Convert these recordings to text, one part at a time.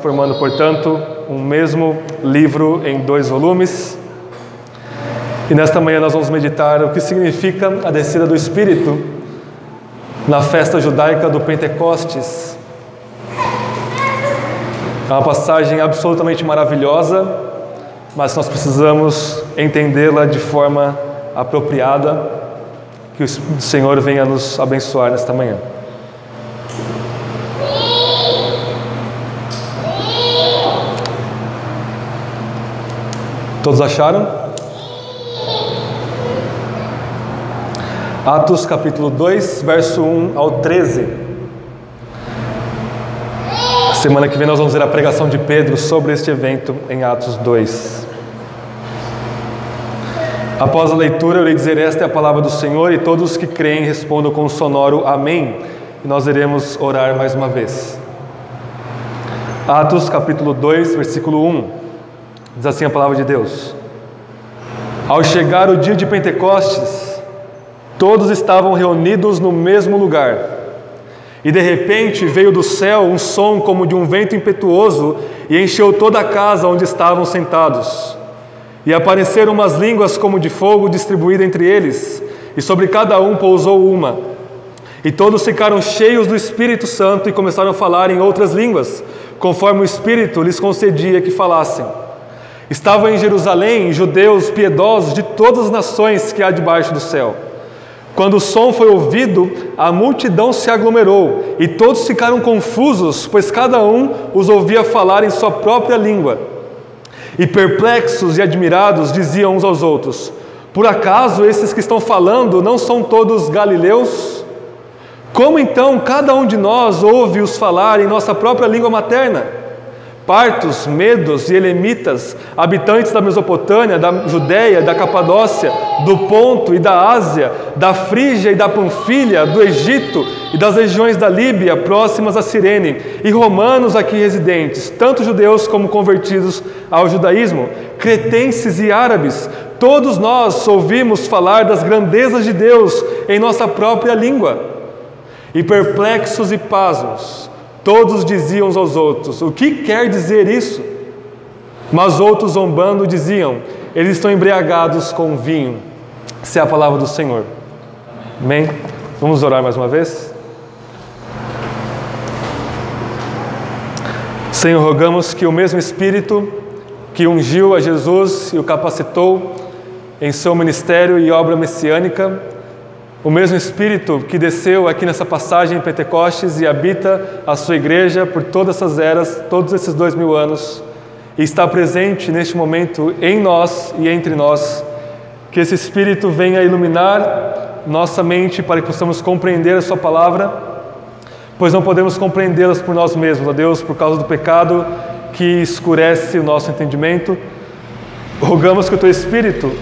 formando, portanto, um mesmo livro em dois volumes. E nesta manhã nós vamos meditar o que significa a descida do Espírito na festa judaica do Pentecostes. É uma passagem absolutamente maravilhosa, mas nós precisamos entendê-la de forma apropriada. Que o Senhor venha nos abençoar nesta manhã. Todos acharam? Atos capítulo 2, verso 1 ao 13. Semana que vem nós vamos ver a pregação de Pedro sobre este evento em Atos 2. Após a leitura, eu irei dizer: Esta é a palavra do Senhor, e todos que creem respondam com um sonoro Amém. E nós iremos orar mais uma vez. Atos capítulo 2, versículo 1. Diz assim a palavra de Deus: Ao chegar o dia de Pentecostes, todos estavam reunidos no mesmo lugar. E de repente veio do céu um som como de um vento impetuoso e encheu toda a casa onde estavam sentados. E apareceram umas línguas como de fogo distribuídas entre eles, e sobre cada um pousou uma. E todos ficaram cheios do Espírito Santo e começaram a falar em outras línguas, conforme o Espírito lhes concedia que falassem. Estavam em Jerusalém judeus piedosos de todas as nações que há debaixo do céu. Quando o som foi ouvido, a multidão se aglomerou e todos ficaram confusos, pois cada um os ouvia falar em sua própria língua. E perplexos e admirados diziam uns aos outros: Por acaso esses que estão falando não são todos galileus? Como então cada um de nós ouve-os falar em nossa própria língua materna? Partos, medos e elemitas, habitantes da Mesopotâmia, da Judéia, da Capadócia, do Ponto e da Ásia, da Frígia e da Panfilha, do Egito e das regiões da Líbia próximas a Cirene, e romanos aqui residentes, tanto judeus como convertidos ao judaísmo, cretenses e árabes, todos nós ouvimos falar das grandezas de Deus em nossa própria língua. E perplexos e pasmos, Todos diziam uns aos outros: O que quer dizer isso? Mas outros, zombando, diziam: Eles estão embriagados com vinho. Essa é a palavra do Senhor. Amém? Vamos orar mais uma vez? Senhor, rogamos que o mesmo Espírito que ungiu a Jesus e o capacitou em seu ministério e obra messiânica, o mesmo Espírito que desceu aqui nessa passagem em Pentecostes e habita a sua igreja por todas essas eras, todos esses dois mil anos, e está presente neste momento em nós e entre nós, que esse Espírito venha iluminar nossa mente para que possamos compreender a Sua palavra, pois não podemos compreendê-las por nós mesmos, ó Deus, por causa do pecado que escurece o nosso entendimento. Rogamos que o Teu Espírito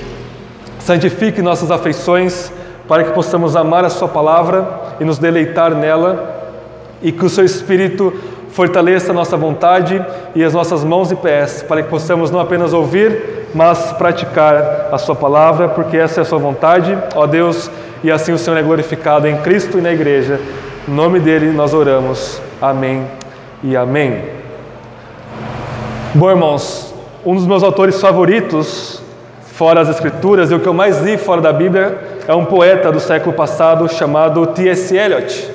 santifique nossas afeições para que possamos amar a Sua palavra e nos deleitar nela, e que o Seu Espírito fortaleça a nossa vontade e as nossas mãos e pés, para que possamos não apenas ouvir, mas praticar a Sua palavra, porque essa é a Sua vontade, ó Deus, e assim o Senhor é glorificado em Cristo e na Igreja. Em nome dele nós oramos. Amém e amém. Bom, irmãos, um dos meus autores favoritos, fora as Escrituras, e o que eu mais li fora da Bíblia, é um poeta do século passado chamado T.S. Eliot.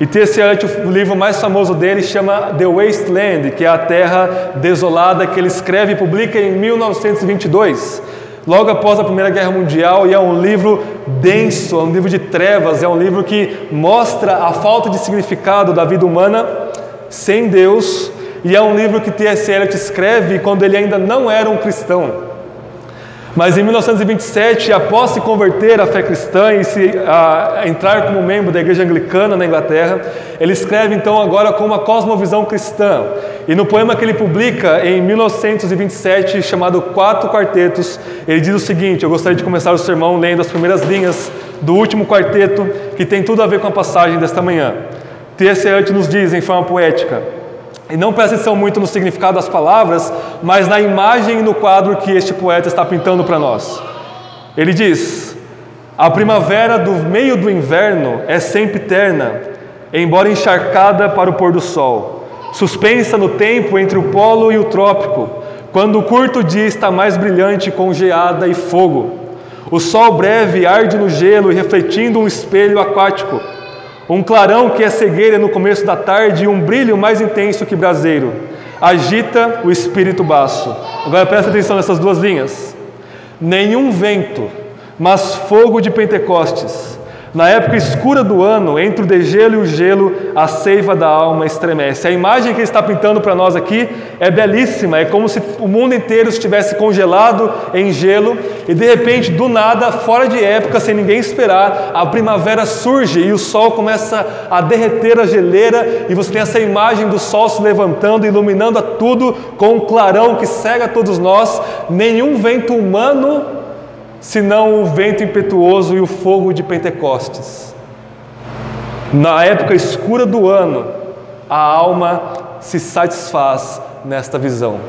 E T.S. Eliot, o livro mais famoso dele chama The Wasteland, que é a terra desolada que ele escreve e publica em 1922, logo após a Primeira Guerra Mundial, e é um livro denso, é um livro de trevas, é um livro que mostra a falta de significado da vida humana sem Deus, e é um livro que T.S. Eliot escreve quando ele ainda não era um cristão. Mas em 1927, após se converter à fé cristã e se, a, entrar como membro da igreja anglicana na Inglaterra, ele escreve então agora com uma cosmovisão cristã. E no poema que ele publica em 1927, chamado Quatro Quartetos, ele diz o seguinte: Eu gostaria de começar o sermão lendo as primeiras linhas do último quarteto, que tem tudo a ver com a passagem desta manhã. Eliot nos diz em forma poética: e não presta atenção muito no significado das palavras, mas na imagem e no quadro que este poeta está pintando para nós. Ele diz: A primavera do meio do inverno é sempre terna, embora encharcada para o pôr do sol. suspensa no tempo entre o polo e o trópico, quando o curto dia está mais brilhante com geada e fogo. O sol breve arde no gelo e refletindo um espelho aquático. Um clarão que é cegueira no começo da tarde e um brilho mais intenso que braseiro. Agita o espírito baço. Agora presta atenção nessas duas linhas. Nenhum vento, mas fogo de Pentecostes na época escura do ano, entre o degelo e o gelo, a seiva da alma estremece. A imagem que ele está pintando para nós aqui é belíssima, é como se o mundo inteiro estivesse congelado em gelo e de repente, do nada, fora de época, sem ninguém esperar, a primavera surge e o sol começa a derreter a geleira e você tem essa imagem do sol se levantando, iluminando a tudo com um clarão que cega todos nós. Nenhum vento humano senão o vento impetuoso e o fogo de Pentecostes. Na época escura do ano, a alma se satisfaz nesta visão.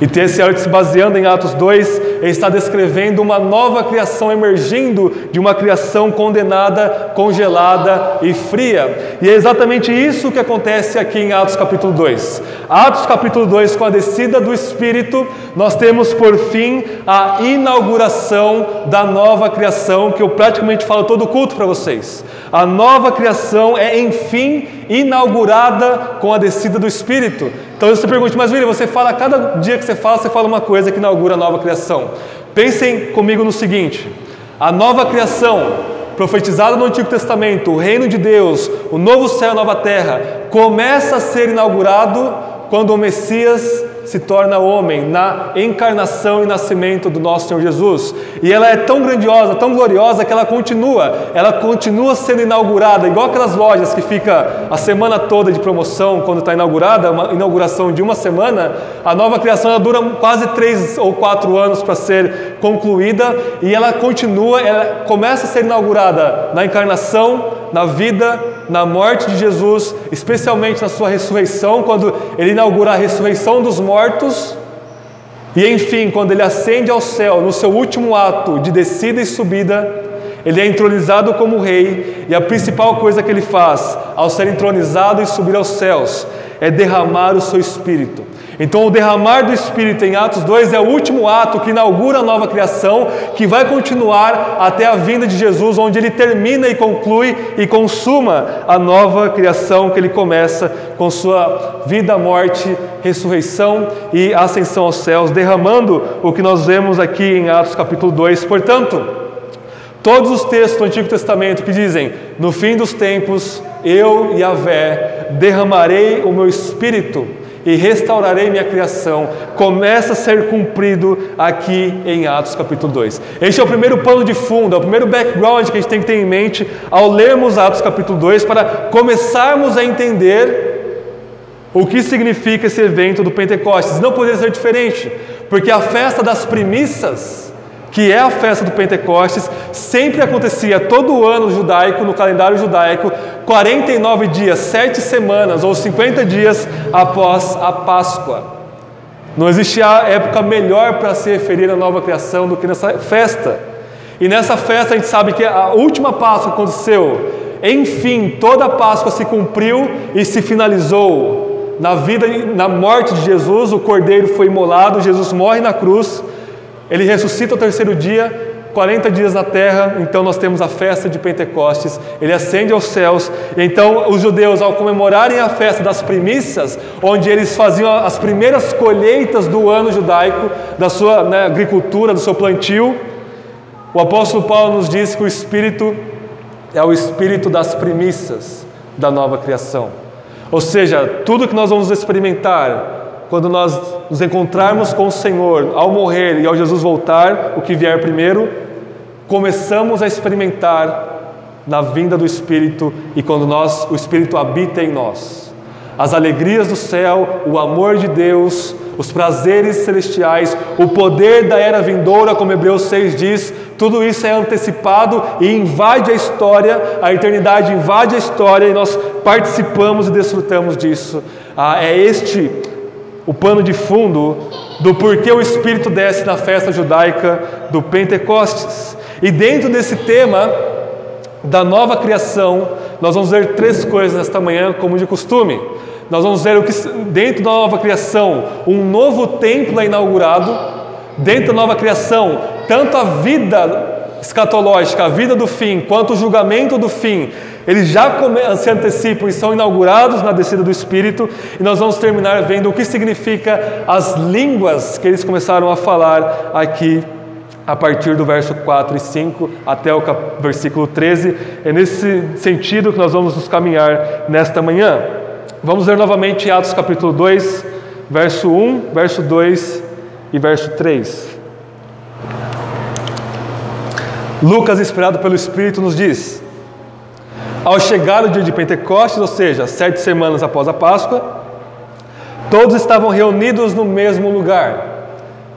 E. Eliot, se baseando em Atos 2, ele está descrevendo uma nova criação emergindo de uma criação condenada, congelada e fria. E é exatamente isso que acontece aqui em Atos capítulo 2. Atos capítulo 2, com a descida do Espírito, nós temos por fim a inauguração da nova criação, que eu praticamente falo todo culto para vocês. A nova criação é, enfim, inaugurada com a descida do Espírito. Então você pergunta, mas William, você fala, cada dia que você fala, você fala uma coisa que inaugura a nova criação. Pensem comigo no seguinte: a nova criação, profetizada no Antigo Testamento, o reino de Deus, o novo céu e a nova terra, começa a ser inaugurado quando o Messias se torna homem na encarnação e nascimento do nosso Senhor Jesus. E ela é tão grandiosa, tão gloriosa que ela continua, ela continua sendo inaugurada, igual aquelas lojas que fica a semana toda de promoção quando está inaugurada, uma inauguração de uma semana. A nova criação dura quase três ou quatro anos para ser concluída e ela continua, ela começa a ser inaugurada na encarnação, na vida, na morte de Jesus, especialmente na sua ressurreição, quando ele inaugura a ressurreição dos mortos, e enfim, quando ele ascende ao céu, no seu último ato de descida e subida, ele é entronizado como rei, e a principal coisa que ele faz ao ser entronizado e subir aos céus é derramar o seu espírito. Então, o derramar do Espírito em Atos 2 é o último ato que inaugura a nova criação, que vai continuar até a vinda de Jesus, onde ele termina e conclui e consuma a nova criação que ele começa com sua vida, morte, ressurreição e ascensão aos céus, derramando o que nós vemos aqui em Atos capítulo 2. Portanto, todos os textos do Antigo Testamento que dizem: No fim dos tempos, eu, Yahvé, derramarei o meu espírito e restaurarei minha criação, começa a ser cumprido aqui em Atos capítulo 2. Este é o primeiro pano de fundo, é o primeiro background que a gente tem que ter em mente ao lermos Atos capítulo 2 para começarmos a entender o que significa esse evento do Pentecostes. Não poderia ser diferente, porque a festa das primícias que é a festa do Pentecostes, sempre acontecia todo ano judaico, no calendário judaico, 49 dias, 7 semanas ou 50 dias após a Páscoa. Não existia época melhor para se referir à nova criação do que nessa festa. E nessa festa a gente sabe que a última Páscoa aconteceu. Enfim, toda a Páscoa se cumpriu e se finalizou. Na vida, na morte de Jesus, o cordeiro foi imolado, Jesus morre na cruz ele ressuscita ao terceiro dia, 40 dias na terra, então nós temos a festa de Pentecostes, ele ascende aos céus, então os judeus, ao comemorarem a festa das primícias, onde eles faziam as primeiras colheitas do ano judaico, da sua né, agricultura, do seu plantio, o apóstolo Paulo nos diz que o Espírito é o Espírito das primícias da nova criação. Ou seja, tudo que nós vamos experimentar quando nós nos encontrarmos com o Senhor, ao morrer e ao Jesus voltar, o que vier primeiro, começamos a experimentar na vinda do Espírito e quando nós, o Espírito habita em nós. As alegrias do céu, o amor de Deus, os prazeres celestiais, o poder da era vindoura, como Hebreus 6 diz, tudo isso é antecipado e invade a história, a eternidade invade a história e nós participamos e desfrutamos disso. Ah, é este o pano de fundo do porquê o Espírito desce na festa judaica do Pentecostes. E dentro desse tema da nova criação, nós vamos ver três coisas nesta manhã, como de costume. Nós vamos ver o que dentro da nova criação, um novo templo é inaugurado. Dentro da nova criação, tanto a vida escatológica, a vida do fim, quanto o julgamento do fim, eles já se antecipam e são inaugurados na descida do Espírito, e nós vamos terminar vendo o que significa as línguas que eles começaram a falar aqui a partir do verso 4 e 5 até o versículo 13. É nesse sentido que nós vamos nos caminhar nesta manhã. Vamos ler novamente Atos capítulo 2, verso 1, verso 2 e verso 3. Lucas, inspirado pelo Espírito, nos diz: Ao chegar o dia de Pentecostes, ou seja, sete semanas após a Páscoa, todos estavam reunidos no mesmo lugar.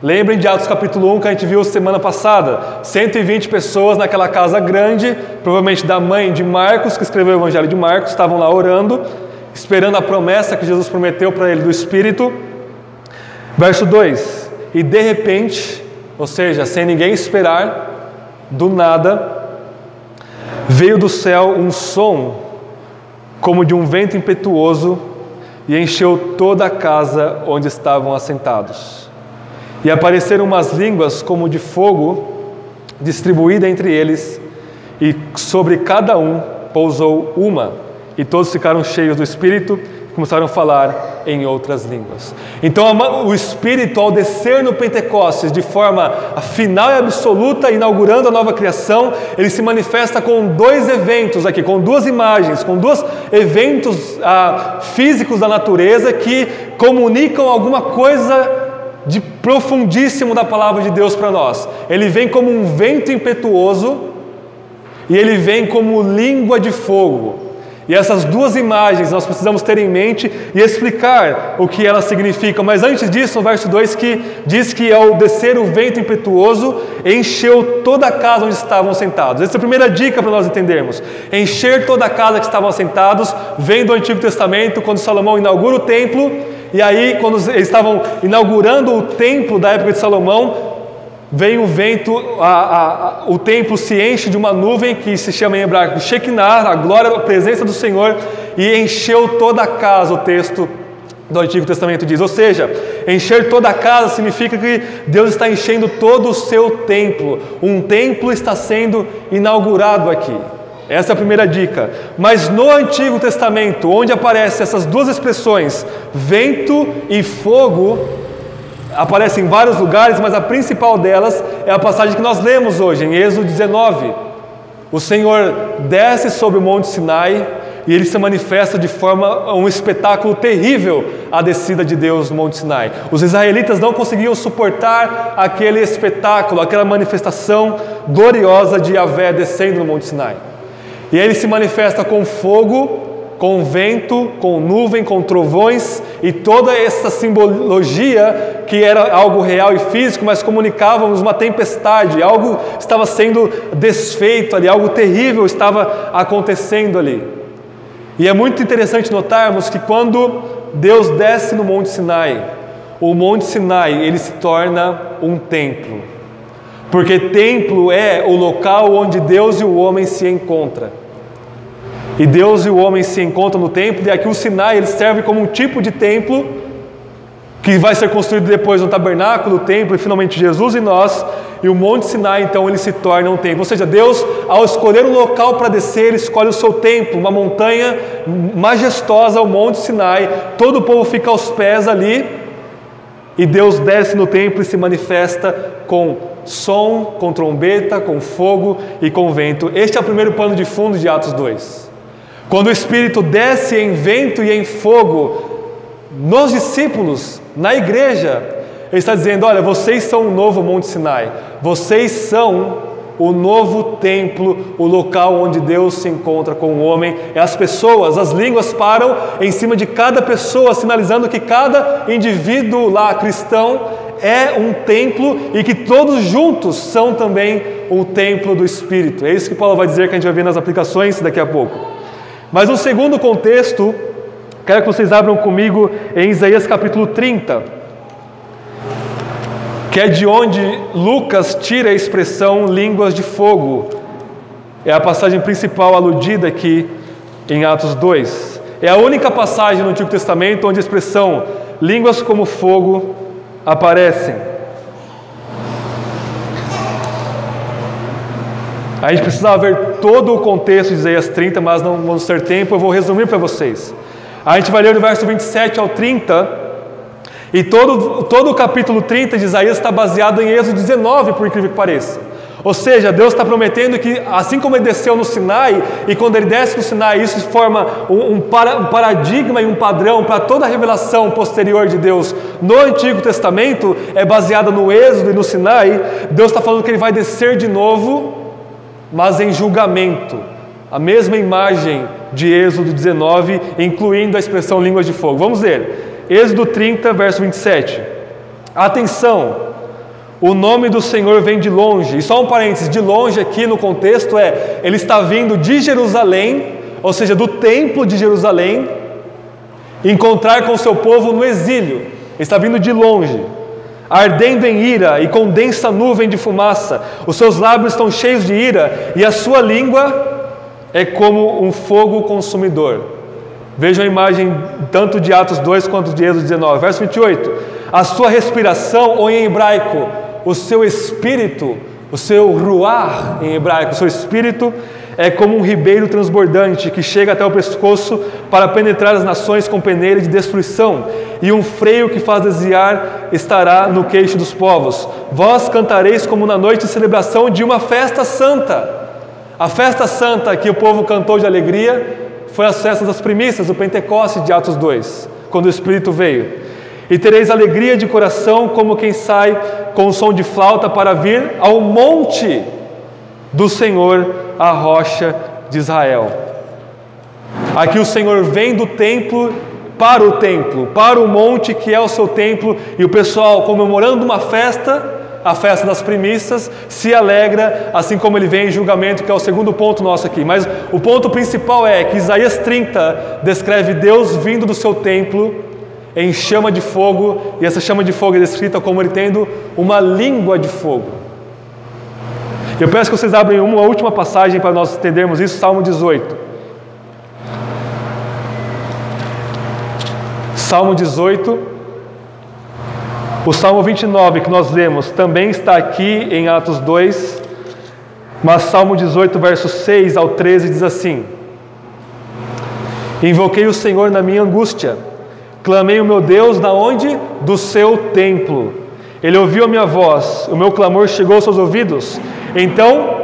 Lembrem de Atos capítulo 1 que a gente viu semana passada: 120 pessoas naquela casa grande, provavelmente da mãe de Marcos, que escreveu o Evangelho de Marcos, estavam lá orando, esperando a promessa que Jesus prometeu para ele do Espírito. Verso 2: E de repente, ou seja, sem ninguém esperar, do nada, veio do céu um som, como de um vento impetuoso, e encheu toda a casa onde estavam assentados. E apareceram umas línguas como de fogo, distribuída entre eles, e sobre cada um pousou uma, e todos ficaram cheios do Espírito começaram a falar em outras línguas. Então, o Espírito, ao descer no Pentecostes de forma final e absoluta, inaugurando a nova criação, ele se manifesta com dois eventos aqui, com duas imagens, com dois eventos ah, físicos da natureza que comunicam alguma coisa de profundíssimo da palavra de Deus para nós. Ele vem como um vento impetuoso e ele vem como língua de fogo. E essas duas imagens nós precisamos ter em mente e explicar o que elas significam. Mas antes disso, o verso 2 que diz que ao descer o vento impetuoso, encheu toda a casa onde estavam sentados. Essa é a primeira dica para nós entendermos. Encher toda a casa que estavam sentados, vem do Antigo Testamento, quando Salomão inaugura o templo, e aí, quando eles estavam inaugurando o templo da época de Salomão, vem o vento, a, a, o templo se enche de uma nuvem que se chama em hebraico Shekinah, a glória, a presença do Senhor, e encheu toda a casa, o texto do Antigo Testamento diz. Ou seja, encher toda a casa significa que Deus está enchendo todo o seu templo. Um templo está sendo inaugurado aqui. Essa é a primeira dica. Mas no Antigo Testamento, onde aparecem essas duas expressões, vento e fogo, aparecem em vários lugares, mas a principal delas é a passagem que nós lemos hoje, em Êxodo 19. O Senhor desce sobre o Monte Sinai e ele se manifesta de forma um espetáculo terrível a descida de Deus no Monte Sinai. Os israelitas não conseguiam suportar aquele espetáculo, aquela manifestação gloriosa de Yahvé descendo no Monte Sinai. E ele se manifesta com fogo, com vento, com nuvem, com trovões e toda essa simbologia que era algo real e físico, mas comunicávamos uma tempestade, algo estava sendo desfeito ali, algo terrível estava acontecendo ali. E é muito interessante notarmos que quando Deus desce no Monte Sinai, o Monte Sinai ele se torna um templo. Porque templo é o local onde Deus e o homem se encontram. E Deus e o homem se encontram no templo, e aqui o Sinai ele serve como um tipo de templo que vai ser construído depois no tabernáculo, o templo e finalmente Jesus e nós. E o Monte Sinai então ele se torna um templo. Ou seja, Deus, ao escolher um local para descer, escolhe o seu templo, uma montanha majestosa, o Monte Sinai. Todo o povo fica aos pés ali. E Deus desce no templo e se manifesta com som, com trombeta, com fogo e com vento. Este é o primeiro pano de fundo de Atos 2. Quando o Espírito desce em vento e em fogo nos discípulos, na igreja, ele está dizendo: Olha, vocês são o novo Monte Sinai, vocês são o novo templo, o local onde Deus se encontra com o homem. É as pessoas, as línguas param em cima de cada pessoa, sinalizando que cada indivíduo lá cristão é um templo e que todos juntos são também o templo do Espírito. É isso que Paulo vai dizer que a gente vai ver nas aplicações daqui a pouco. Mas no segundo contexto, quero que vocês abram comigo em Isaías capítulo 30, que é de onde Lucas tira a expressão línguas de fogo. É a passagem principal aludida aqui em Atos 2. É a única passagem no Antigo Testamento onde a expressão línguas como fogo aparecem. A gente precisava ver todo o contexto de Isaías 30, mas não vamos ter tempo, eu vou resumir para vocês. A gente vai ler do verso 27 ao 30, e todo, todo o capítulo 30 de Isaías está baseado em Êxodo 19, por incrível que pareça. Ou seja, Deus está prometendo que, assim como ele desceu no Sinai, e quando ele desce no Sinai, isso forma um, um, para, um paradigma e um padrão para toda a revelação posterior de Deus no Antigo Testamento, é baseada no Êxodo e no Sinai. Deus está falando que ele vai descer de novo, mas em julgamento. A mesma imagem de Êxodo 19, incluindo a expressão línguas de fogo. Vamos ler. Êxodo 30, verso 27. Atenção! O nome do Senhor vem de longe. E só um parênteses, de longe aqui no contexto é, ele está vindo de Jerusalém, ou seja, do templo de Jerusalém, encontrar com o seu povo no exílio. Ele está vindo de longe, ardendo em ira e com densa nuvem de fumaça. Os seus lábios estão cheios de ira e a sua língua é como um fogo consumidor. Vejam a imagem tanto de Atos 2 quanto de Êxodo 19. Verso 28. A sua respiração, ou em hebraico, o seu espírito, o seu ruar em hebraico, o seu espírito é como um ribeiro transbordante que chega até o pescoço para penetrar as nações com peneira de destruição, e um freio que faz desviar estará no queixo dos povos. Vós cantareis como na noite de celebração de uma festa santa. A festa santa que o povo cantou de alegria foi as festas das primícias, o Pentecoste de Atos 2, quando o Espírito veio. E tereis alegria de coração, como quem sai com o som de flauta para vir ao monte do Senhor, a rocha de Israel. Aqui o Senhor vem do templo para o templo, para o monte que é o seu templo, e o pessoal comemorando uma festa, a festa das primícias, se alegra, assim como ele vem em julgamento, que é o segundo ponto nosso aqui. Mas o ponto principal é que Isaías 30 descreve Deus vindo do seu templo em chama de fogo, e essa chama de fogo é descrita como ele tendo uma língua de fogo. Eu peço que vocês abrem uma última passagem para nós entendermos isso, Salmo 18. Salmo 18. O Salmo 29 que nós lemos também está aqui em Atos 2, mas Salmo 18, versos 6 ao 13 diz assim: Invoquei o Senhor na minha angústia Clamei o meu Deus da onde? Do seu templo. Ele ouviu a minha voz, o meu clamor chegou aos seus ouvidos. Então,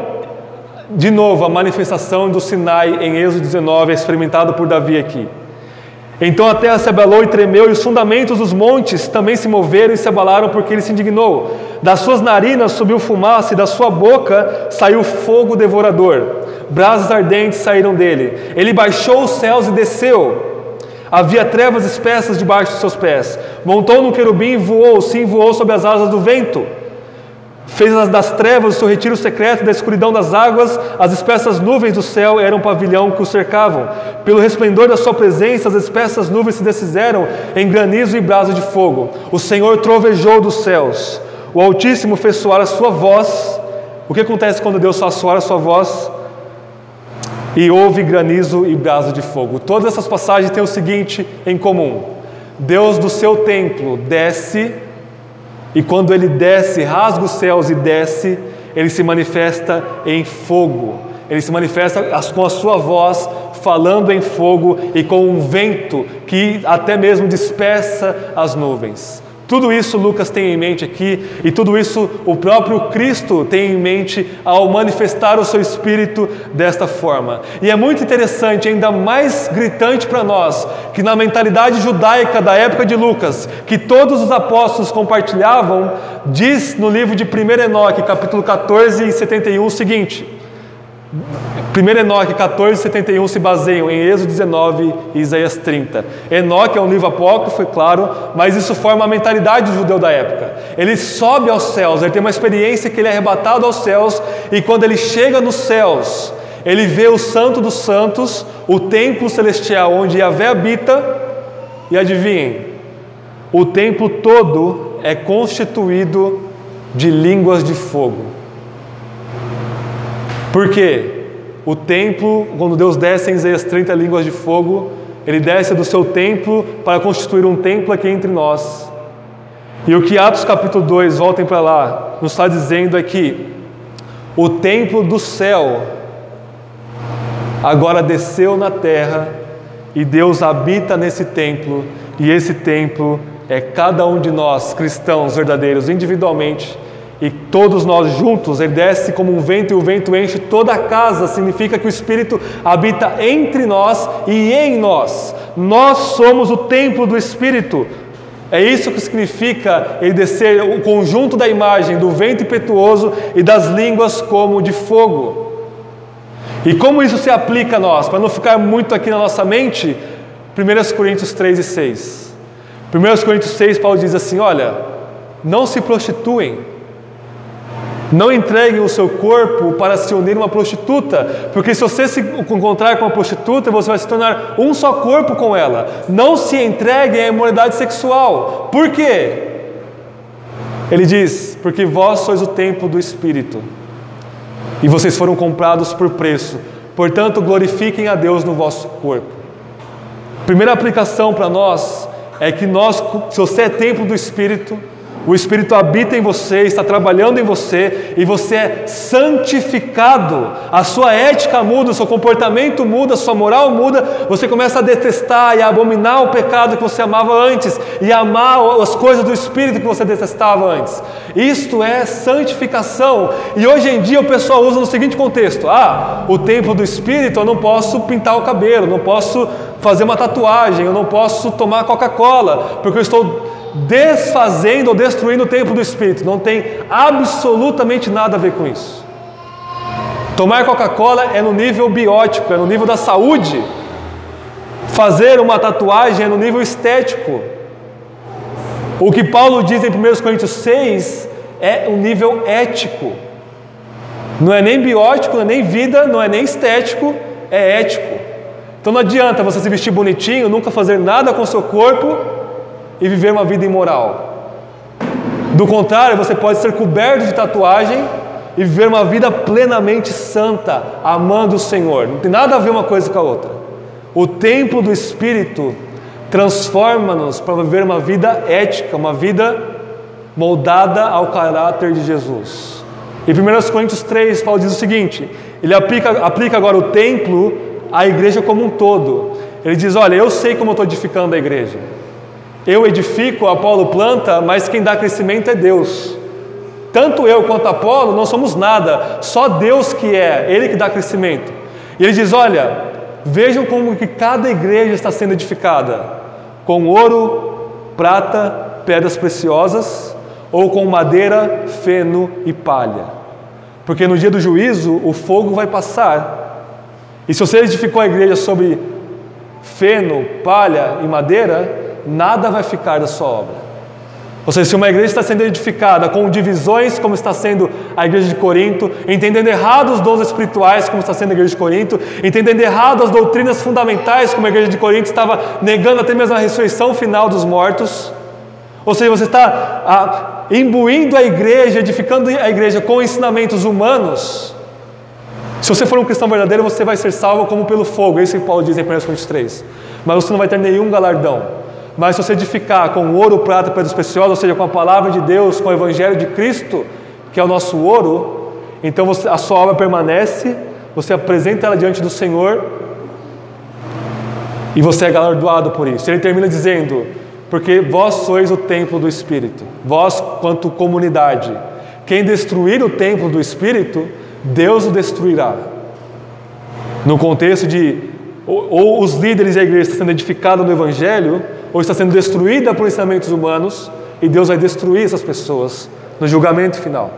de novo, a manifestação do Sinai em Êxodo 19 é experimentado por Davi aqui. Então a terra se abalou e tremeu, e os fundamentos dos montes também se moveram e se abalaram, porque ele se indignou. Das suas narinas subiu fumaça, e da sua boca saiu fogo devorador. Brasas ardentes saíram dele. Ele baixou os céus e desceu Havia trevas espessas debaixo dos seus pés. Montou no querubim e voou, sim, voou sob as asas do vento. Fez das trevas o seu retiro secreto, da escuridão das águas, as espessas nuvens do céu eram um pavilhão que o cercavam. Pelo resplendor da sua presença, as espessas nuvens se desfizeram em granizo e brasa de fogo. O Senhor trovejou dos céus. O Altíssimo fez soar a sua voz. O que acontece quando Deus faz soar a sua voz? e houve granizo e brasa de fogo. Todas essas passagens têm o seguinte em comum: Deus do seu templo desce, e quando ele desce, rasga os céus e desce, ele se manifesta em fogo. Ele se manifesta com a sua voz, falando em fogo e com um vento que até mesmo dispersa as nuvens. Tudo isso Lucas tem em mente aqui, e tudo isso o próprio Cristo tem em mente ao manifestar o seu espírito desta forma. E é muito interessante, ainda mais gritante para nós, que na mentalidade judaica da época de Lucas, que todos os apóstolos compartilhavam, diz no livro de 1 Enoque, capítulo 14 e 71, o seguinte: 1 Enoque 14, 71 se baseiam em Êxodo 19 e Isaías 30. Enoque é um livro apócrifo, é claro, mas isso forma a mentalidade do judeu da época. Ele sobe aos céus, ele tem uma experiência que ele é arrebatado aos céus, e quando ele chega nos céus, ele vê o Santo dos Santos, o templo celestial onde Yahvé habita, e adivinhem, o templo todo é constituído de línguas de fogo. Por quê? o templo, quando Deus desce em Isaías 30 línguas de fogo, ele desce do seu templo para constituir um templo aqui entre nós. E o que Atos capítulo 2, voltem para lá, nos está dizendo é que o templo do céu agora desceu na terra e Deus habita nesse templo, e esse templo é cada um de nós, cristãos verdadeiros, individualmente, e todos nós juntos, ele desce como um vento e o vento enche toda a casa, significa que o Espírito habita entre nós e em nós. Nós somos o templo do Espírito. É isso que significa ele descer o conjunto da imagem do vento impetuoso e das línguas como de fogo. E como isso se aplica a nós? Para não ficar muito aqui na nossa mente, 1 Coríntios 3 e 6. 1 Coríntios 6, Paulo diz assim: Olha, não se prostituem não entregue o seu corpo para se unir a uma prostituta, porque se você se encontrar com uma prostituta, você vai se tornar um só corpo com ela. Não se entregue à imoralidade sexual. Por quê? Ele diz: Porque vós sois o templo do Espírito, e vocês foram comprados por preço. Portanto, glorifiquem a Deus no vosso corpo. Primeira aplicação para nós é que nós, se você é templo do Espírito, o Espírito habita em você, está trabalhando em você e você é santificado. A sua ética muda, o seu comportamento muda, a sua moral muda. Você começa a detestar e a abominar o pecado que você amava antes e amar as coisas do Espírito que você detestava antes. Isto é santificação. E hoje em dia o pessoal usa no seguinte contexto: ah, o templo do Espírito, eu não posso pintar o cabelo, não posso fazer uma tatuagem, eu não posso tomar Coca-Cola, porque eu estou desfazendo ou destruindo o templo do Espírito. Não tem absolutamente nada a ver com isso. Tomar Coca-Cola é no nível biótico, é no nível da saúde. Fazer uma tatuagem é no nível estético. O que Paulo diz em 1 Coríntios 6 é um nível ético. Não é nem biótico, não é nem vida, não é nem estético, é ético. Então não adianta você se vestir bonitinho, nunca fazer nada com o seu corpo e viver uma vida imoral. Do contrário, você pode ser coberto de tatuagem e viver uma vida plenamente santa, amando o Senhor. Não tem nada a ver uma coisa com a outra. O templo do Espírito transforma-nos para viver uma vida ética, uma vida moldada ao caráter de Jesus. Em 1 Coríntios 3, Paulo diz o seguinte: ele aplica, aplica agora o templo à igreja como um todo. Ele diz: Olha, eu sei como eu estou edificando a igreja. Eu edifico, Apolo planta, mas quem dá crescimento é Deus. Tanto eu quanto Apolo não somos nada, só Deus que é, Ele que dá crescimento. E ele diz: Olha, vejam como que cada igreja está sendo edificada: com ouro, prata, pedras preciosas, ou com madeira, feno e palha. Porque no dia do juízo o fogo vai passar. E se você edificou a igreja sobre feno, palha e madeira, nada vai ficar da sua obra. Ou seja, se uma igreja está sendo edificada com divisões, como está sendo a igreja de Corinto, entendendo errado os dons espirituais, como está sendo a igreja de Corinto, entendendo errado as doutrinas fundamentais, como a igreja de Corinto estava negando até mesmo a ressurreição final dos mortos, ou seja, você está a, imbuindo a igreja, edificando a igreja com ensinamentos humanos. Se você for um cristão verdadeiro, você vai ser salvo como pelo fogo, é isso que Paulo diz em 1 Coríntios 3. Mas você não vai ter nenhum galardão. Mas se você edificar com ouro, prata, pedras preciosas, ou seja, com a palavra de Deus, com o Evangelho de Cristo, que é o nosso ouro, então você, a sua obra permanece, você apresenta ela diante do Senhor e você é galardoado por isso. Ele termina dizendo: Porque vós sois o templo do Espírito, vós, quanto comunidade. Quem destruir o templo do Espírito, Deus o destruirá. No contexto de ou, ou os líderes da igreja sendo edificados no Evangelho, ou está sendo destruída por ensinamentos humanos, e Deus vai destruir essas pessoas no julgamento final.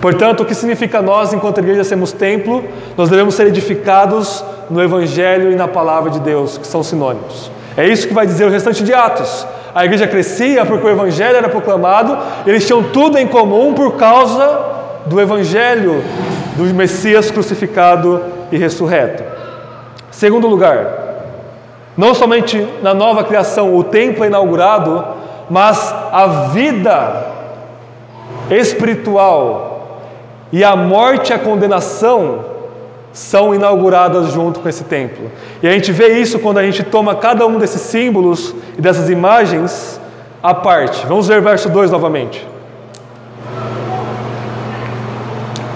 Portanto, o que significa nós, enquanto igreja, sermos templo? Nós devemos ser edificados no Evangelho e na palavra de Deus, que são sinônimos. É isso que vai dizer o restante de Atos. A igreja crescia porque o Evangelho era proclamado, eles tinham tudo em comum por causa do Evangelho do Messias crucificado e ressurreto. Segundo lugar, não somente na nova criação, o templo é inaugurado, mas a vida espiritual e a morte e a condenação são inauguradas junto com esse templo. E a gente vê isso quando a gente toma cada um desses símbolos e dessas imagens à parte. Vamos ver verso 2 novamente.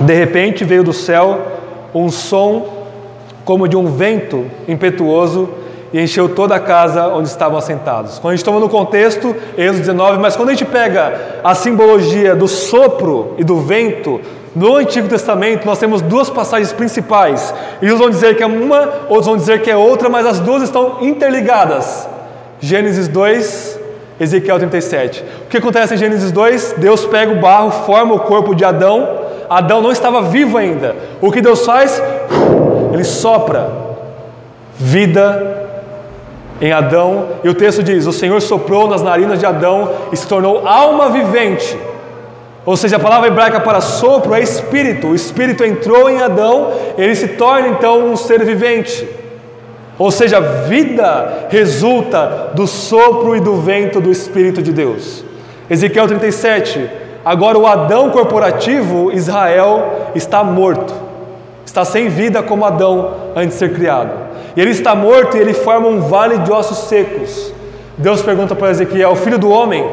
De repente veio do céu um som como de um vento impetuoso e encheu toda a casa onde estavam assentados. Quando a gente toma no contexto, Êxodo 19, mas quando a gente pega a simbologia do sopro e do vento, no Antigo Testamento nós temos duas passagens principais. E uns vão dizer que é uma, outros vão dizer que é outra, mas as duas estão interligadas. Gênesis 2, Ezequiel 37. O que acontece em Gênesis 2? Deus pega o barro, forma o corpo de Adão. Adão não estava vivo ainda. O que Deus faz? Ele sopra vida em Adão, e o texto diz: O Senhor soprou nas narinas de Adão e se tornou alma vivente. Ou seja, a palavra hebraica para sopro é espírito. O espírito entrou em Adão, ele se torna então um ser vivente. Ou seja, vida resulta do sopro e do vento do Espírito de Deus. Ezequiel 37. Agora o Adão corporativo, Israel, está morto. Está sem vida como Adão antes de ser criado. E ele está morto e ele forma um vale de ossos secos. Deus pergunta para Ezequiel: Filho do homem,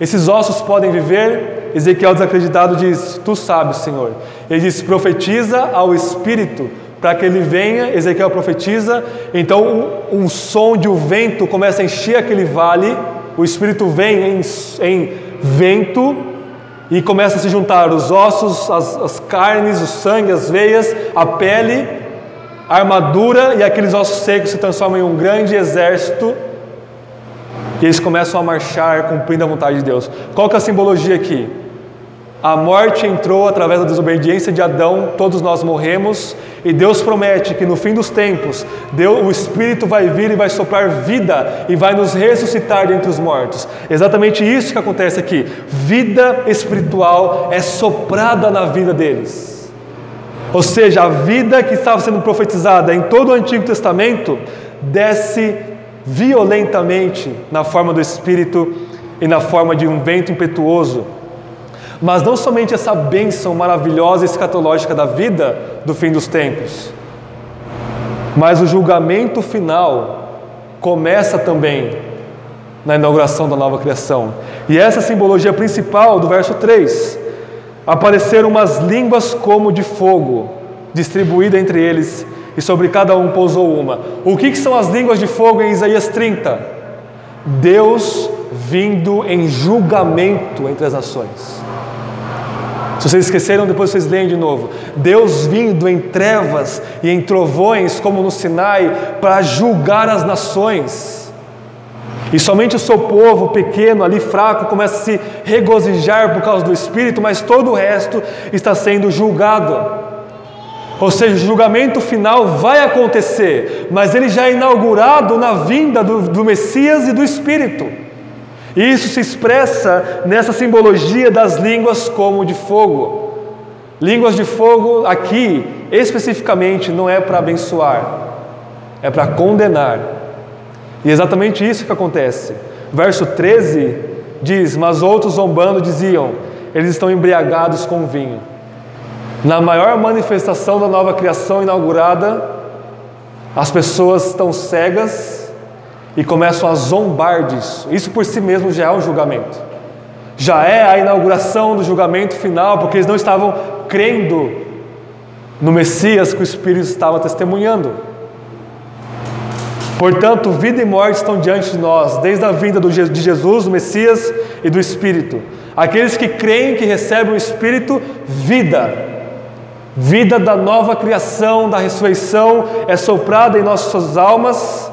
esses ossos podem viver? Ezequiel, desacreditado, diz: Tu sabes, Senhor. Ele diz: Profetiza ao Espírito para que ele venha. Ezequiel profetiza. Então, um, um som de um vento começa a encher aquele vale. O Espírito vem em, em vento e começa a se juntar os ossos, as, as carnes, o sangue, as veias, a pele a armadura e aqueles ossos secos se transformam em um grande exército e eles começam a marchar cumprindo a vontade de Deus. Qual que é a simbologia aqui? A morte entrou através da desobediência de Adão, todos nós morremos, e Deus promete que no fim dos tempos, Deus, o Espírito vai vir e vai soprar vida e vai nos ressuscitar dentre os mortos. Exatamente isso que acontece aqui. Vida espiritual é soprada na vida deles. Ou seja, a vida que estava sendo profetizada em todo o Antigo Testamento desce violentamente na forma do Espírito e na forma de um vento impetuoso. Mas não somente essa bênção maravilhosa e escatológica da vida do fim dos tempos, mas o julgamento final começa também na inauguração da nova criação. E essa é simbologia principal do verso 3 apareceram umas línguas como de fogo, distribuída entre eles, e sobre cada um pousou uma. O que, que são as línguas de fogo em Isaías 30? Deus vindo em julgamento entre as nações. Se vocês esqueceram, depois vocês leem de novo. Deus vindo em trevas e em trovões, como no Sinai, para julgar as nações. E somente o seu povo pequeno, ali fraco, começa a se regozijar por causa do Espírito, mas todo o resto está sendo julgado. Ou seja, o julgamento final vai acontecer, mas ele já é inaugurado na vinda do, do Messias e do Espírito. E isso se expressa nessa simbologia das línguas como de fogo. Línguas de fogo aqui, especificamente, não é para abençoar, é para condenar. E exatamente isso que acontece. Verso 13 diz: Mas outros zombando diziam: Eles estão embriagados com vinho. Na maior manifestação da nova criação inaugurada, as pessoas estão cegas e começam a zombar disso. Isso por si mesmo já é um julgamento. Já é a inauguração do julgamento final, porque eles não estavam crendo no Messias que o Espírito estava testemunhando. Portanto, vida e morte estão diante de nós, desde a vinda de Jesus, do Messias e do Espírito. Aqueles que creem que recebem o Espírito, vida. Vida da nova criação, da ressurreição, é soprada em nossas almas.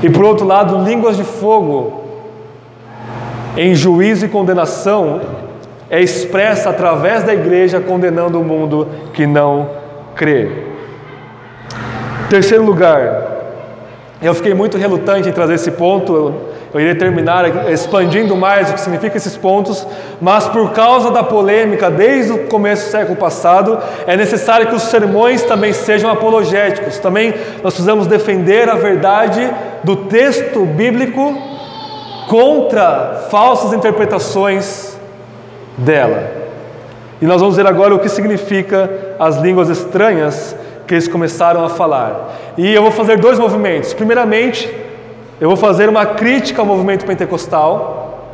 E por outro lado, línguas de fogo, em juízo e condenação, é expressa através da igreja condenando o mundo que não crê. Terceiro lugar, eu fiquei muito relutante em trazer esse ponto, eu, iria terminar expandindo mais o que significa esses pontos, mas por causa da polêmica desde o começo do século passado, é necessário que os sermões também sejam apologéticos. Também nós precisamos defender a verdade do texto bíblico contra falsas interpretações dela. E nós vamos ver agora o que significa as línguas estranhas que eles começaram a falar. E eu vou fazer dois movimentos. Primeiramente, eu vou fazer uma crítica ao movimento pentecostal,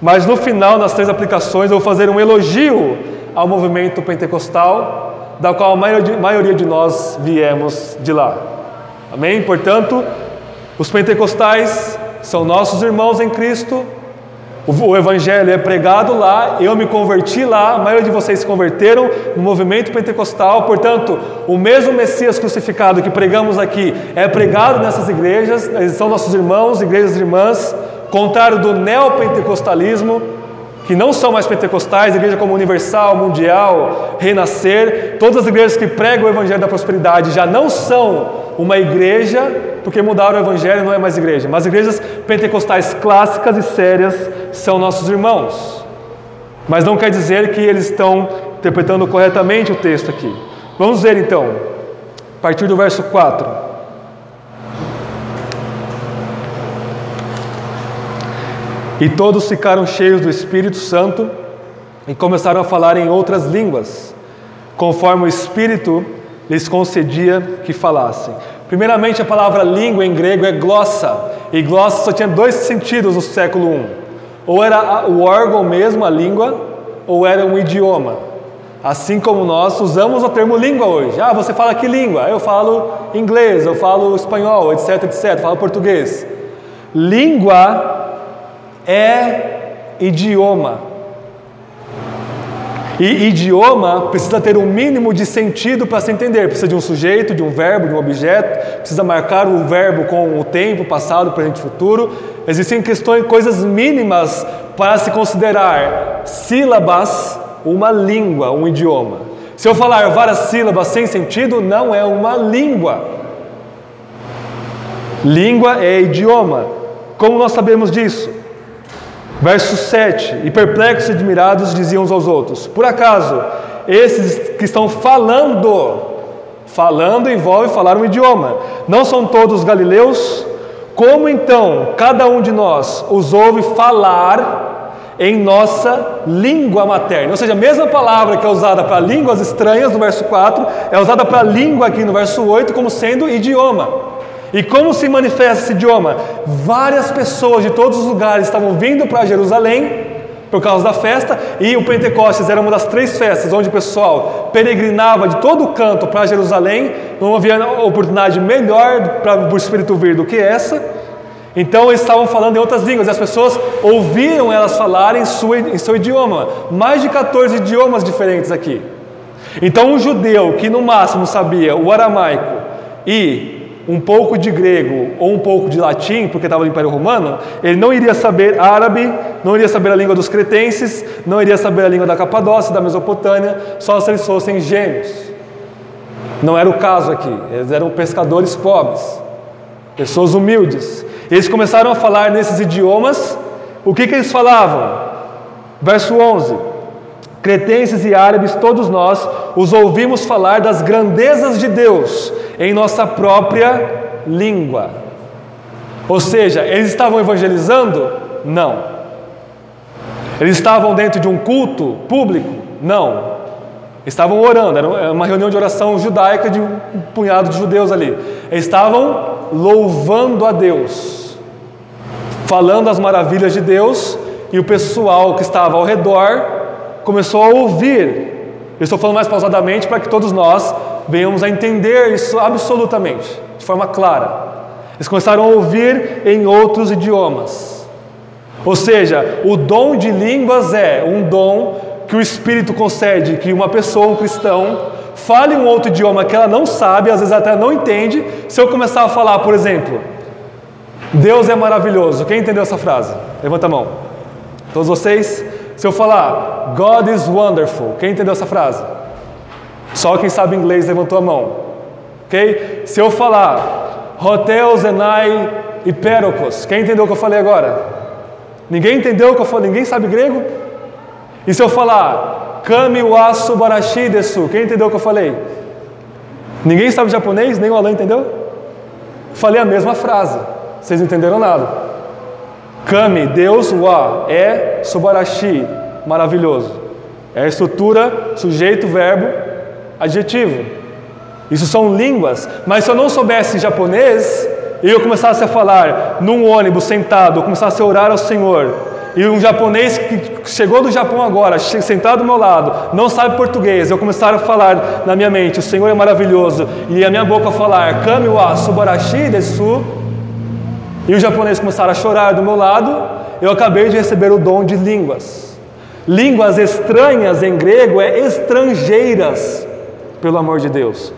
mas no final, nas três aplicações, eu vou fazer um elogio ao movimento pentecostal, da qual a maioria de nós viemos de lá. Amém? Portanto, os pentecostais são nossos irmãos em Cristo, o evangelho é pregado lá, eu me converti lá, a maioria de vocês se converteram no movimento pentecostal, portanto, o mesmo Messias crucificado que pregamos aqui é pregado nessas igrejas, são nossos irmãos, igrejas irmãs, contrário do neopentecostalismo, que não são mais pentecostais, igreja como Universal, Mundial, Renascer, todas as igrejas que pregam o evangelho da prosperidade já não são uma igreja, porque mudaram o evangelho, não é mais igreja, mas igrejas pentecostais clássicas e sérias são nossos irmãos. Mas não quer dizer que eles estão interpretando corretamente o texto aqui. Vamos ver então, a partir do verso 4. E todos ficaram cheios do Espírito Santo e começaram a falar em outras línguas, conforme o Espírito lhes concedia que falassem. Primeiramente, a palavra língua em grego é glossa, e glossa só tinha dois sentidos no século I: ou era o órgão mesmo, a língua, ou era um idioma. Assim como nós usamos o termo língua hoje. Ah, você fala que língua? Eu falo inglês, eu falo espanhol, etc, etc, falo português. Língua é idioma. E idioma precisa ter um mínimo de sentido para se entender. Precisa de um sujeito, de um verbo, de um objeto. Precisa marcar o verbo com o tempo, passado, presente e futuro. Existem questões, coisas mínimas para se considerar sílabas uma língua, um idioma. Se eu falar várias sílabas sem sentido, não é uma língua. Língua é idioma. Como nós sabemos disso? Verso 7: E perplexos e admirados diziam uns aos outros: Por acaso, esses que estão falando, falando envolve falar um idioma, não são todos galileus? Como então cada um de nós os ouve falar em nossa língua materna? Ou seja, a mesma palavra que é usada para línguas estranhas no verso 4 é usada para língua aqui no verso 8 como sendo idioma. E como se manifesta esse idioma? Várias pessoas de todos os lugares estavam vindo para Jerusalém por causa da festa, e o Pentecostes era uma das três festas onde o pessoal peregrinava de todo o canto para Jerusalém, não havia oportunidade melhor para o Espírito vir do que essa. Então eles estavam falando em outras línguas, e as pessoas ouviam elas falarem em, em seu idioma, mais de 14 idiomas diferentes aqui. Então um judeu que no máximo sabia o aramaico e um pouco de grego ou um pouco de latim, porque estava no Império Romano, ele não iria saber árabe, não iria saber a língua dos cretenses, não iria saber a língua da Capadócia, da Mesopotâmia, só se eles fossem gênios. Não era o caso aqui, eles eram pescadores pobres, pessoas humildes. Eles começaram a falar nesses idiomas, o que, que eles falavam? Verso 11: Cretenses e árabes, todos nós, os ouvimos falar das grandezas de Deus em nossa própria língua. Ou seja, eles estavam evangelizando? Não. Eles estavam dentro de um culto público? Não. Estavam orando, era uma reunião de oração judaica de um punhado de judeus ali. Eles estavam louvando a Deus, falando as maravilhas de Deus, e o pessoal que estava ao redor começou a ouvir. Eu estou falando mais pausadamente para que todos nós venhamos a entender isso absolutamente, de forma clara. Eles começaram a ouvir em outros idiomas. Ou seja, o dom de línguas é um dom que o Espírito concede que uma pessoa, um cristão, fale um outro idioma que ela não sabe, às vezes até não entende. Se eu começar a falar, por exemplo, Deus é maravilhoso. Quem entendeu essa frase? Levanta a mão. Todos vocês? Se eu falar God is wonderful, quem entendeu essa frase? Só quem sabe inglês levantou a mão. Ok? Se eu falar Hotel Zenai e Perocos, quem entendeu o que eu falei agora? Ninguém entendeu o que eu falei? Ninguém sabe grego? E se eu falar Kami wa subarashi desu, quem entendeu o que eu falei? Ninguém sabe japonês? Nem o Alan entendeu? Falei a mesma frase. Vocês não entenderam nada. Kami, Deus, wa, é subarashi, maravilhoso. É a estrutura sujeito, verbo, adjetivo. Isso são línguas. Mas se eu não soubesse japonês e eu começasse a falar num ônibus sentado, eu começasse a orar ao Senhor, e um japonês que chegou do Japão agora, sentado do meu lado, não sabe português, eu começar a falar na minha mente, o Senhor é maravilhoso, e a minha boca falar, Kami wa subarashi desu, e o japonês começar a chorar do meu lado, eu acabei de receber o dom de línguas. Línguas estranhas em grego é estrangeiras, pelo amor de Deus.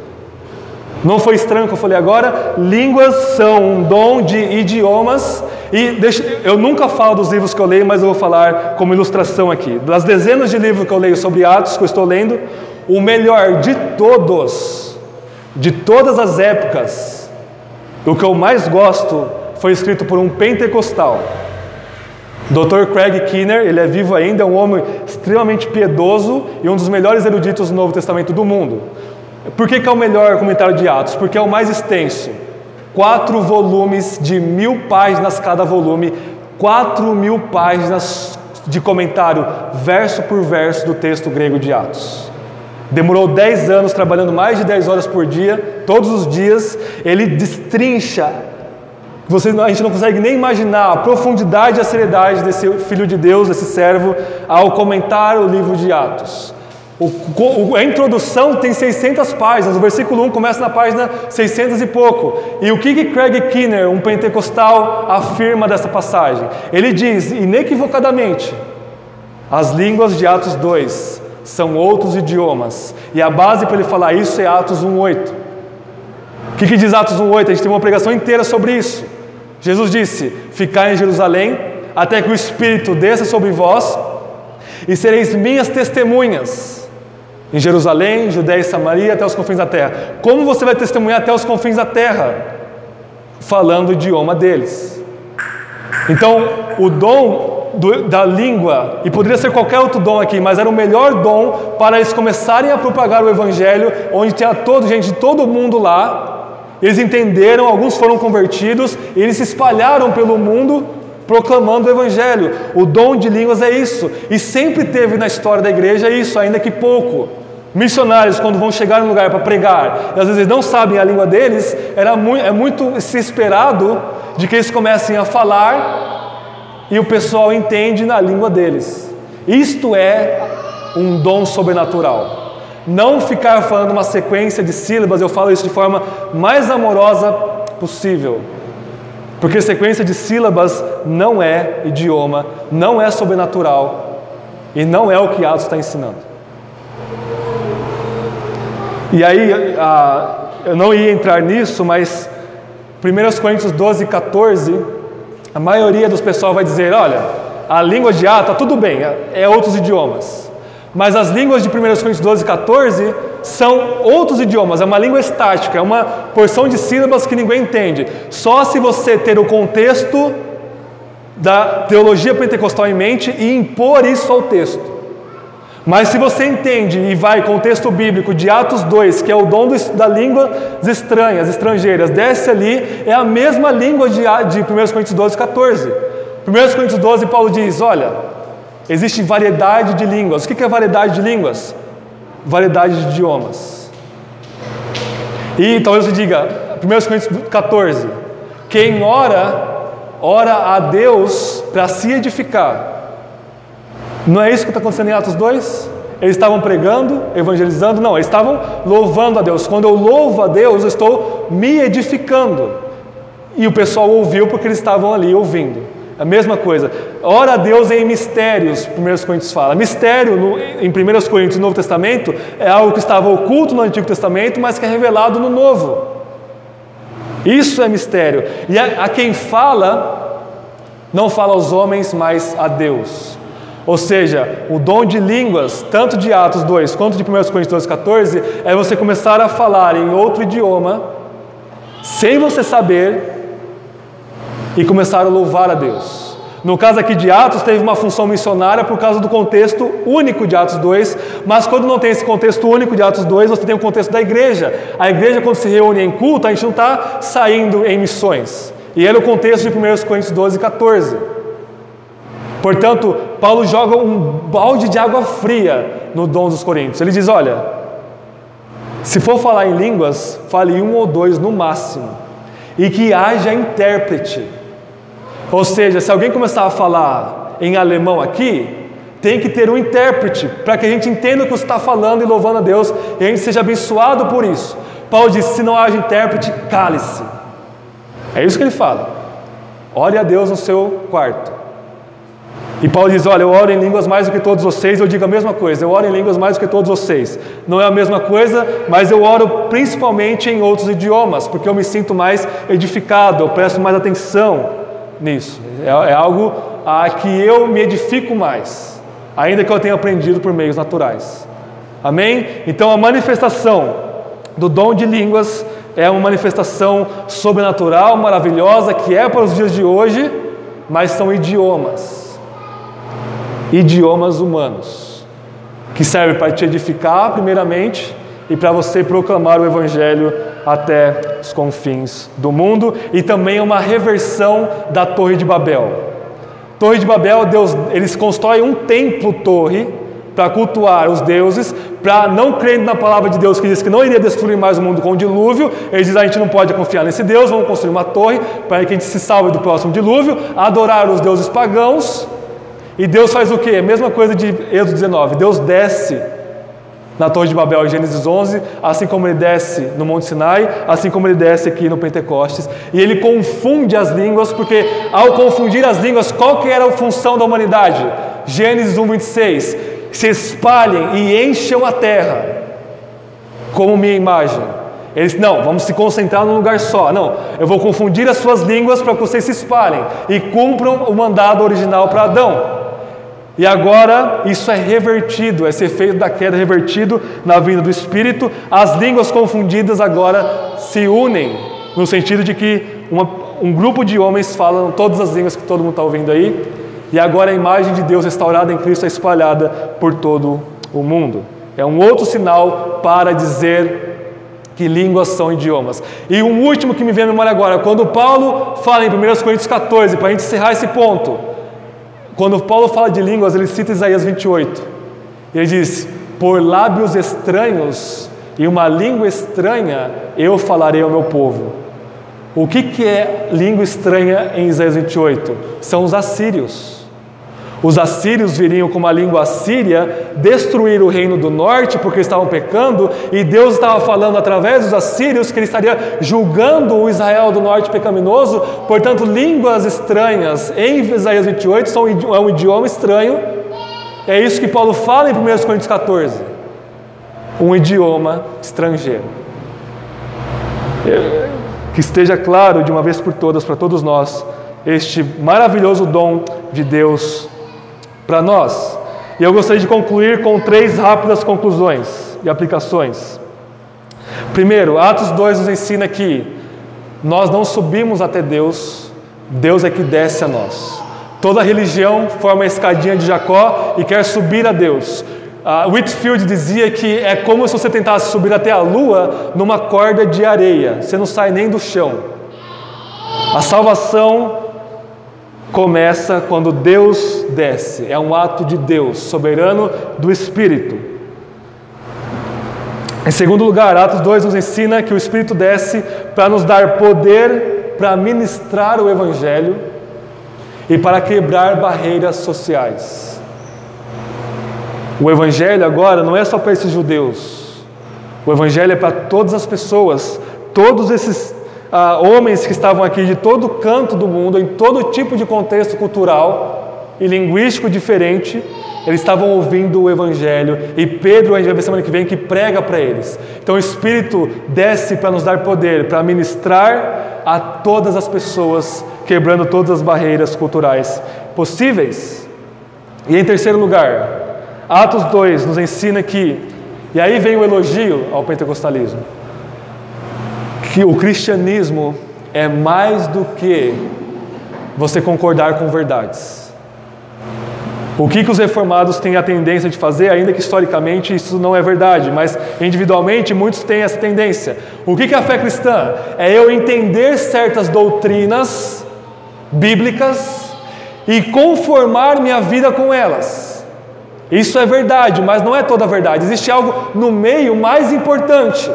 Não foi estranho que eu falei agora? Línguas são um dom de idiomas. E deixa, eu nunca falo dos livros que eu leio, mas eu vou falar como ilustração aqui. Das dezenas de livros que eu leio sobre Atos, que eu estou lendo, o melhor de todos, de todas as épocas, o que eu mais gosto, foi escrito por um pentecostal. Dr. Craig Kinner, ele é vivo ainda, é um homem extremamente piedoso e um dos melhores eruditos do Novo Testamento do mundo. Por que, que é o melhor comentário de Atos? Porque é o mais extenso. Quatro volumes de mil páginas cada volume, quatro mil páginas de comentário, verso por verso, do texto grego de Atos. Demorou dez anos trabalhando mais de dez horas por dia, todos os dias. Ele destrincha. Você, a gente não consegue nem imaginar a profundidade e a seriedade desse filho de Deus, desse servo, ao comentar o livro de Atos. O, a introdução tem 600 páginas, o versículo 1 começa na página 600 e pouco. E o que, que Craig Kinner, um pentecostal, afirma dessa passagem? Ele diz, inequivocadamente, as línguas de Atos 2 são outros idiomas. E a base para ele falar isso é Atos 1,8. O que, que diz Atos 1,8? A gente tem uma pregação inteira sobre isso. Jesus disse: Ficai em Jerusalém, até que o Espírito desça sobre vós, e sereis minhas testemunhas em Jerusalém, Judéia e Samaria, até os confins da terra. Como você vai testemunhar até os confins da terra? Falando o idioma deles. Então, o dom do, da língua, e poderia ser qualquer outro dom aqui, mas era o melhor dom para eles começarem a propagar o Evangelho, onde tinha todo, gente de todo mundo lá. Eles entenderam, alguns foram convertidos, eles se espalharam pelo mundo proclamando o Evangelho. O dom de línguas é isso, e sempre teve na história da igreja isso, ainda que pouco. Missionários, quando vão chegar em um lugar para pregar, e às vezes não sabem a língua deles, era muito, é muito se esperado de que eles comecem a falar e o pessoal entende na língua deles. Isto é um dom sobrenatural. Não ficar falando uma sequência de sílabas, eu falo isso de forma mais amorosa possível. Porque sequência de sílabas não é idioma, não é sobrenatural e não é o que Atos está ensinando. E aí, eu não ia entrar nisso, mas 1 Coríntios 12, 14, a maioria dos pessoal vai dizer: olha, a língua de Atos, está tudo bem, é, é outros idiomas. Mas as línguas de 1 Coríntios 12, 14 são outros idiomas, é uma língua estática, é uma porção de sílabas que ninguém entende. Só se você ter o contexto da teologia pentecostal em mente e impor isso ao texto. Mas se você entende e vai com o texto bíblico de Atos 2, que é o dom da língua estranhas, estrangeiras, desce ali, é a mesma língua de 1 Coríntios 12, 14. 1 Coríntios 12, Paulo diz: Olha, existe variedade de línguas. O que é variedade de línguas? Variedade de idiomas. E talvez você diga, 1 Coríntios 14: Quem ora, ora a Deus para se edificar. Não é isso que está acontecendo em Atos 2? Eles estavam pregando, evangelizando? Não, eles estavam louvando a Deus. Quando eu louvo a Deus, eu estou me edificando. E o pessoal ouviu porque eles estavam ali ouvindo. A mesma coisa. Ora a Deus em mistérios, 1 Coríntios fala. Mistério no, em 1 Coríntios no Novo Testamento é algo que estava oculto no Antigo Testamento, mas que é revelado no Novo. Isso é mistério. E a, a quem fala, não fala aos homens, mas a Deus. Ou seja, o dom de línguas, tanto de Atos 2 quanto de 1 Coríntios 2, 14, é você começar a falar em outro idioma, sem você saber, e começar a louvar a Deus. No caso aqui de Atos, teve uma função missionária por causa do contexto único de Atos 2, mas quando não tem esse contexto único de Atos 2, você tem o contexto da igreja. A igreja, quando se reúne em culto, a gente não está saindo em missões. E era o contexto de 1 Coríntios 12, 14. Portanto, Paulo joga um balde de água fria no dom dos Coríntios. Ele diz: olha, se for falar em línguas, fale um ou dois no máximo, e que haja intérprete. Ou seja, se alguém começar a falar em alemão aqui, tem que ter um intérprete para que a gente entenda o que você está falando e louvando a Deus e a gente seja abençoado por isso. Paulo diz: se não haja intérprete, cale-se. É isso que ele fala. Ore a Deus no seu quarto. E Paulo diz: Olha, eu oro em línguas mais do que todos vocês. Eu digo a mesma coisa, eu oro em línguas mais do que todos vocês. Não é a mesma coisa, mas eu oro principalmente em outros idiomas, porque eu me sinto mais edificado, eu presto mais atenção nisso. É, é algo a que eu me edifico mais ainda que eu tenha aprendido por meios naturais. Amém? Então a manifestação do dom de línguas é uma manifestação sobrenatural, maravilhosa, que é para os dias de hoje, mas são idiomas. Idiomas humanos, que servem para te edificar, primeiramente, e para você proclamar o Evangelho até os confins do mundo, e também uma reversão da Torre de Babel. Torre de Babel, Deus, eles constroem um templo-torre para cultuar os deuses, para não crendo na palavra de Deus que diz que não iria destruir mais o mundo com o dilúvio, eles dizem a gente não pode confiar nesse Deus, vamos construir uma torre para que a gente se salve do próximo dilúvio, adorar os deuses pagãos. E Deus faz o quê? A mesma coisa de Êxodo 19. Deus desce na Torre de Babel, em Gênesis 11, assim como ele desce no Monte Sinai, assim como ele desce aqui no Pentecostes, e ele confunde as línguas, porque ao confundir as línguas, qual que era a função da humanidade? Gênesis 1, 26, se espalhem e encham a terra, como minha imagem. Eles, não, vamos se concentrar num lugar só. Não, eu vou confundir as suas línguas para que vocês se espalhem e cumpram o mandado original para Adão. E agora isso é revertido, esse efeito da queda é revertido na vinda do Espírito. As línguas confundidas agora se unem, no sentido de que uma, um grupo de homens falam todas as línguas que todo mundo está ouvindo aí, e agora a imagem de Deus restaurada em Cristo é espalhada por todo o mundo. É um outro sinal para dizer que línguas são idiomas. E um último que me vem à memória agora, quando Paulo fala em 1 Coríntios 14, para a gente encerrar esse ponto. Quando Paulo fala de línguas, ele cita Isaías 28. Ele diz: Por lábios estranhos e uma língua estranha eu falarei ao meu povo. O que, que é língua estranha em Isaías 28? São os assírios. Os assírios viriam com uma língua assíria destruir o reino do norte porque estavam pecando, e Deus estava falando através dos assírios que ele estaria julgando o Israel do norte pecaminoso. Portanto, línguas estranhas em Isaías 28 são é um idioma estranho. É isso que Paulo fala em 1 Coríntios 14. Um idioma estrangeiro. Que esteja claro de uma vez por todas para todos nós este maravilhoso dom de Deus para nós. E eu gostaria de concluir com três rápidas conclusões e aplicações. Primeiro, Atos 2 nos ensina que nós não subimos até Deus, Deus é que desce a nós. Toda religião forma a escadinha de Jacó e quer subir a Deus. Uh, Whitfield dizia que é como se você tentasse subir até a lua numa corda de areia, você não sai nem do chão. A salvação começa quando Deus desce, é um ato de Deus, soberano do Espírito. Em segundo lugar, Atos 2 nos ensina que o Espírito desce para nos dar poder para ministrar o Evangelho e para quebrar barreiras sociais. O Evangelho agora não é só para esses judeus, o Evangelho é para todas as pessoas, todos esses ah, homens que estavam aqui de todo canto do mundo, em todo tipo de contexto cultural e linguístico diferente, eles estavam ouvindo o Evangelho e Pedro, a gente vai ver semana que vem, que prega para eles. Então o Espírito desce para nos dar poder, para ministrar a todas as pessoas, quebrando todas as barreiras culturais possíveis. E em terceiro lugar, Atos 2 nos ensina que, e aí vem o elogio ao pentecostalismo que o cristianismo é mais do que você concordar com verdades. O que, que os reformados têm a tendência de fazer, ainda que historicamente isso não é verdade, mas individualmente muitos têm essa tendência. O que, que é a fé cristã? É eu entender certas doutrinas bíblicas e conformar minha vida com elas. Isso é verdade, mas não é toda a verdade. Existe algo no meio mais importante.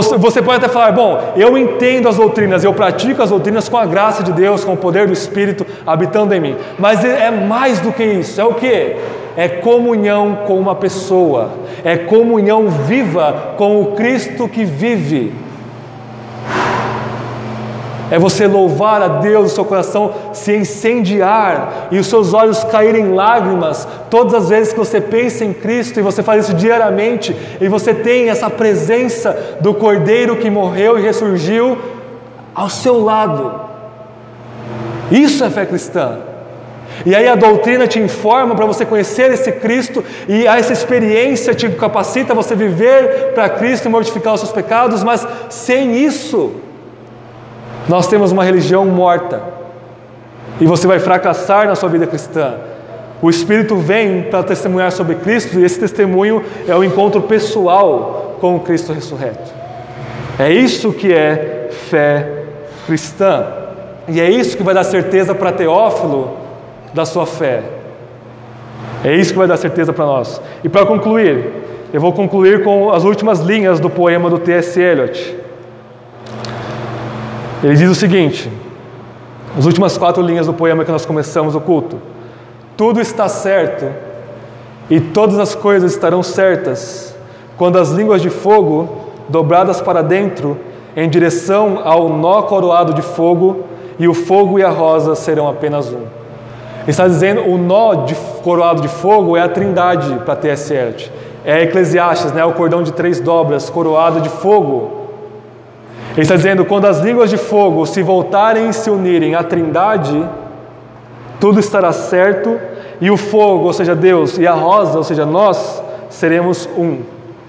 Você pode até falar, bom, eu entendo as doutrinas, eu pratico as doutrinas com a graça de Deus, com o poder do Espírito habitando em mim. Mas é mais do que isso. É o que? É comunhão com uma pessoa. É comunhão viva com o Cristo que vive é você louvar a Deus, o seu coração se incendiar e os seus olhos caírem em lágrimas todas as vezes que você pensa em Cristo e você faz isso diariamente e você tem essa presença do Cordeiro que morreu e ressurgiu ao seu lado. Isso é fé cristã. E aí a doutrina te informa para você conhecer esse Cristo e essa experiência te capacita a você viver para Cristo e mortificar os seus pecados, mas sem isso, nós temos uma religião morta e você vai fracassar na sua vida cristã. O Espírito vem para testemunhar sobre Cristo e esse testemunho é o encontro pessoal com o Cristo ressurreto. É isso que é fé cristã. E é isso que vai dar certeza para Teófilo da sua fé. É isso que vai dar certeza para nós. E para concluir, eu vou concluir com as últimas linhas do poema do T.S. Eliot. Ele diz o seguinte: as últimas quatro linhas do poema que nós começamos o culto. Tudo está certo e todas as coisas estarão certas quando as línguas de fogo, dobradas para dentro, em direção ao nó coroado de fogo, e o fogo e a rosa serão apenas um. Ele está dizendo o nó de, coroado de fogo é a trindade para T.S. Eliot. É Eclesiastes, né, o cordão de três dobras, coroado de fogo. Ele está dizendo: quando as línguas de fogo se voltarem e se unirem à Trindade, tudo estará certo, e o fogo, ou seja, Deus, e a rosa, ou seja, nós, seremos um,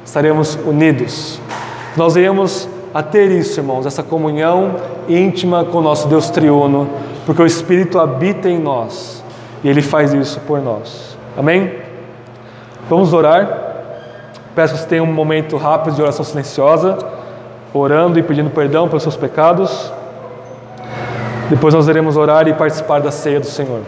estaremos unidos. Nós iremos a ter isso, irmãos, essa comunhão íntima com o nosso Deus triuno, porque o Espírito habita em nós e Ele faz isso por nós. Amém? Vamos orar. Peço que você tenha um momento rápido de oração silenciosa orando e pedindo perdão pelos seus pecados. Depois nós iremos orar e participar da ceia do Senhor.